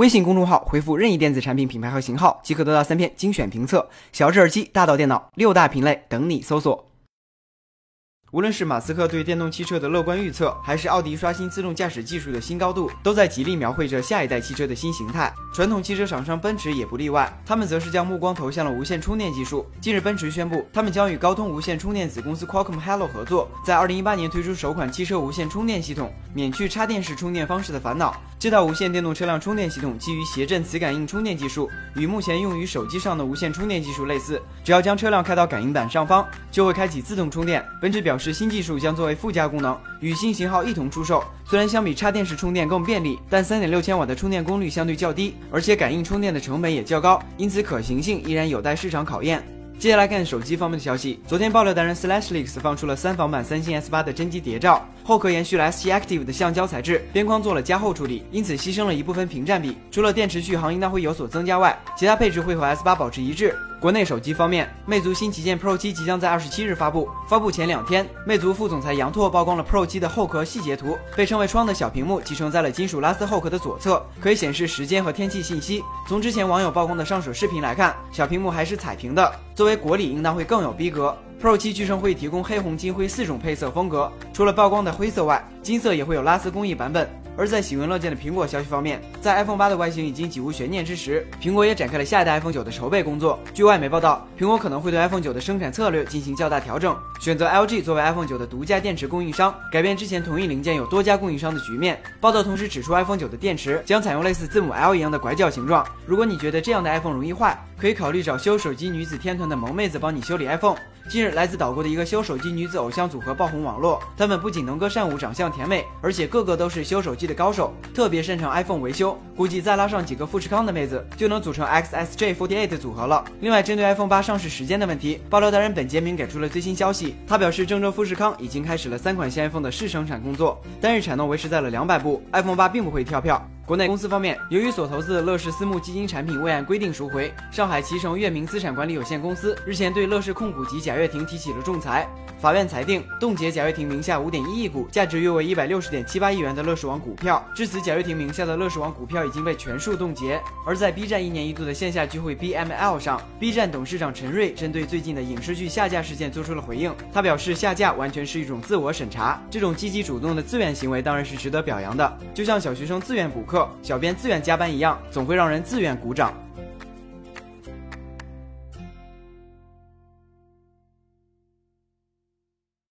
微信公众号回复任意电子产品品牌和型号，即可得到三篇精选评测。小智耳机，大到电脑，六大品类等你搜索。无论是马斯克对电动汽车的乐观预测，还是奥迪刷新自动驾驶技术的新高度，都在极力描绘着下一代汽车的新形态。传统汽车厂商奔驰也不例外，他们则是将目光投向了无线充电技术。近日，奔驰宣布，他们将与高通无线充电子公司 Qualcomm Hello 合作，在2018年推出首款汽车无线充电系统，免去插电式充电方式的烦恼。这套无线电动车辆充电系统基于谐振磁感应充电技术，与目前用于手机上的无线充电技术类似。只要将车辆开到感应板上方，就会开启自动充电。奔驰表示，新技术将作为附加功能，与新型号一同出售。虽然相比插电式充电更便利，但三点六千瓦的充电功率相对较低，而且感应充电的成本也较高，因此可行性依然有待市场考验。接下来看手机方面的消息。昨天爆料达人 SlashLeaks 放出了三防版三星 S8 的真机谍照，后壳延续了 S7 Active 的橡胶材质，边框做了加厚处理，因此牺牲了一部分屏占比。除了电池续航应当会有所增加外，其他配置会和 S8 保持一致。国内手机方面，魅族新旗舰 Pro 七即将在二十七日发布。发布前两天，魅族副总裁杨拓曝光了 Pro 七的后壳细节图，被称为“窗”的小屏幕集成在了金属拉丝后壳的左侧，可以显示时间和天气信息。从之前网友曝光的上手视频来看，小屏幕还是彩屏的，作为国礼应当会更有逼格。Pro 七据称会提供黑、红、金、灰四种配色风格，除了曝光的灰色外，金色也会有拉丝工艺版本。而在喜闻乐见的苹果消息方面，在 iPhone 八的外形已经几无悬念之时，苹果也展开了下一代 iPhone 九的筹备工作。据外媒报道，苹果可能会对 iPhone 九的生产策略进行较大调整，选择 LG 作为 iPhone 九的独家电池供应商，改变之前同一零件有多家供应商的局面。报道同时指出，iPhone 九的电池将采用类似字母 L 一样的拐角形状。如果你觉得这样的 iPhone 容易坏，可以考虑找修手机女子天团的萌妹子帮你修理 iPhone。近日，来自岛国的一个修手机女子偶像组合爆红网络。她们不仅能歌善舞、长相甜美，而且个个都是修手机的高手，特别擅长 iPhone 维修。估计再拉上几个富士康的妹子，就能组成 XSJ48 组合了。另外，针对 iPhone 八上市时间的问题，爆料达人本杰明给出了最新消息。他表示，郑州富士康已经开始了三款新 iPhone 的试生产工作，单日产能维持在了两百部。iPhone 八并不会跳票。国内公司方面，由于所投资的乐视私募基金产品未按规定赎回，上海脐橙月明资产管理有限公司日前对乐视控股及贾跃亭提起了仲裁。法院裁定冻结贾跃亭名下五点一亿股，价值约为一百六十点七八亿元的乐视网股票。至此，贾跃亭名下的乐视网股票已经被全数冻结。而在 B 站一年一度的线下聚会 BML 上，B 站董事长陈瑞针对最近的影视剧下架事件做出了回应。他表示，下架完全是一种自我审查，这种积极主动的自愿行为当然是值得表扬的，就像小学生自愿补课、小编自愿加班一样，总会让人自愿鼓掌。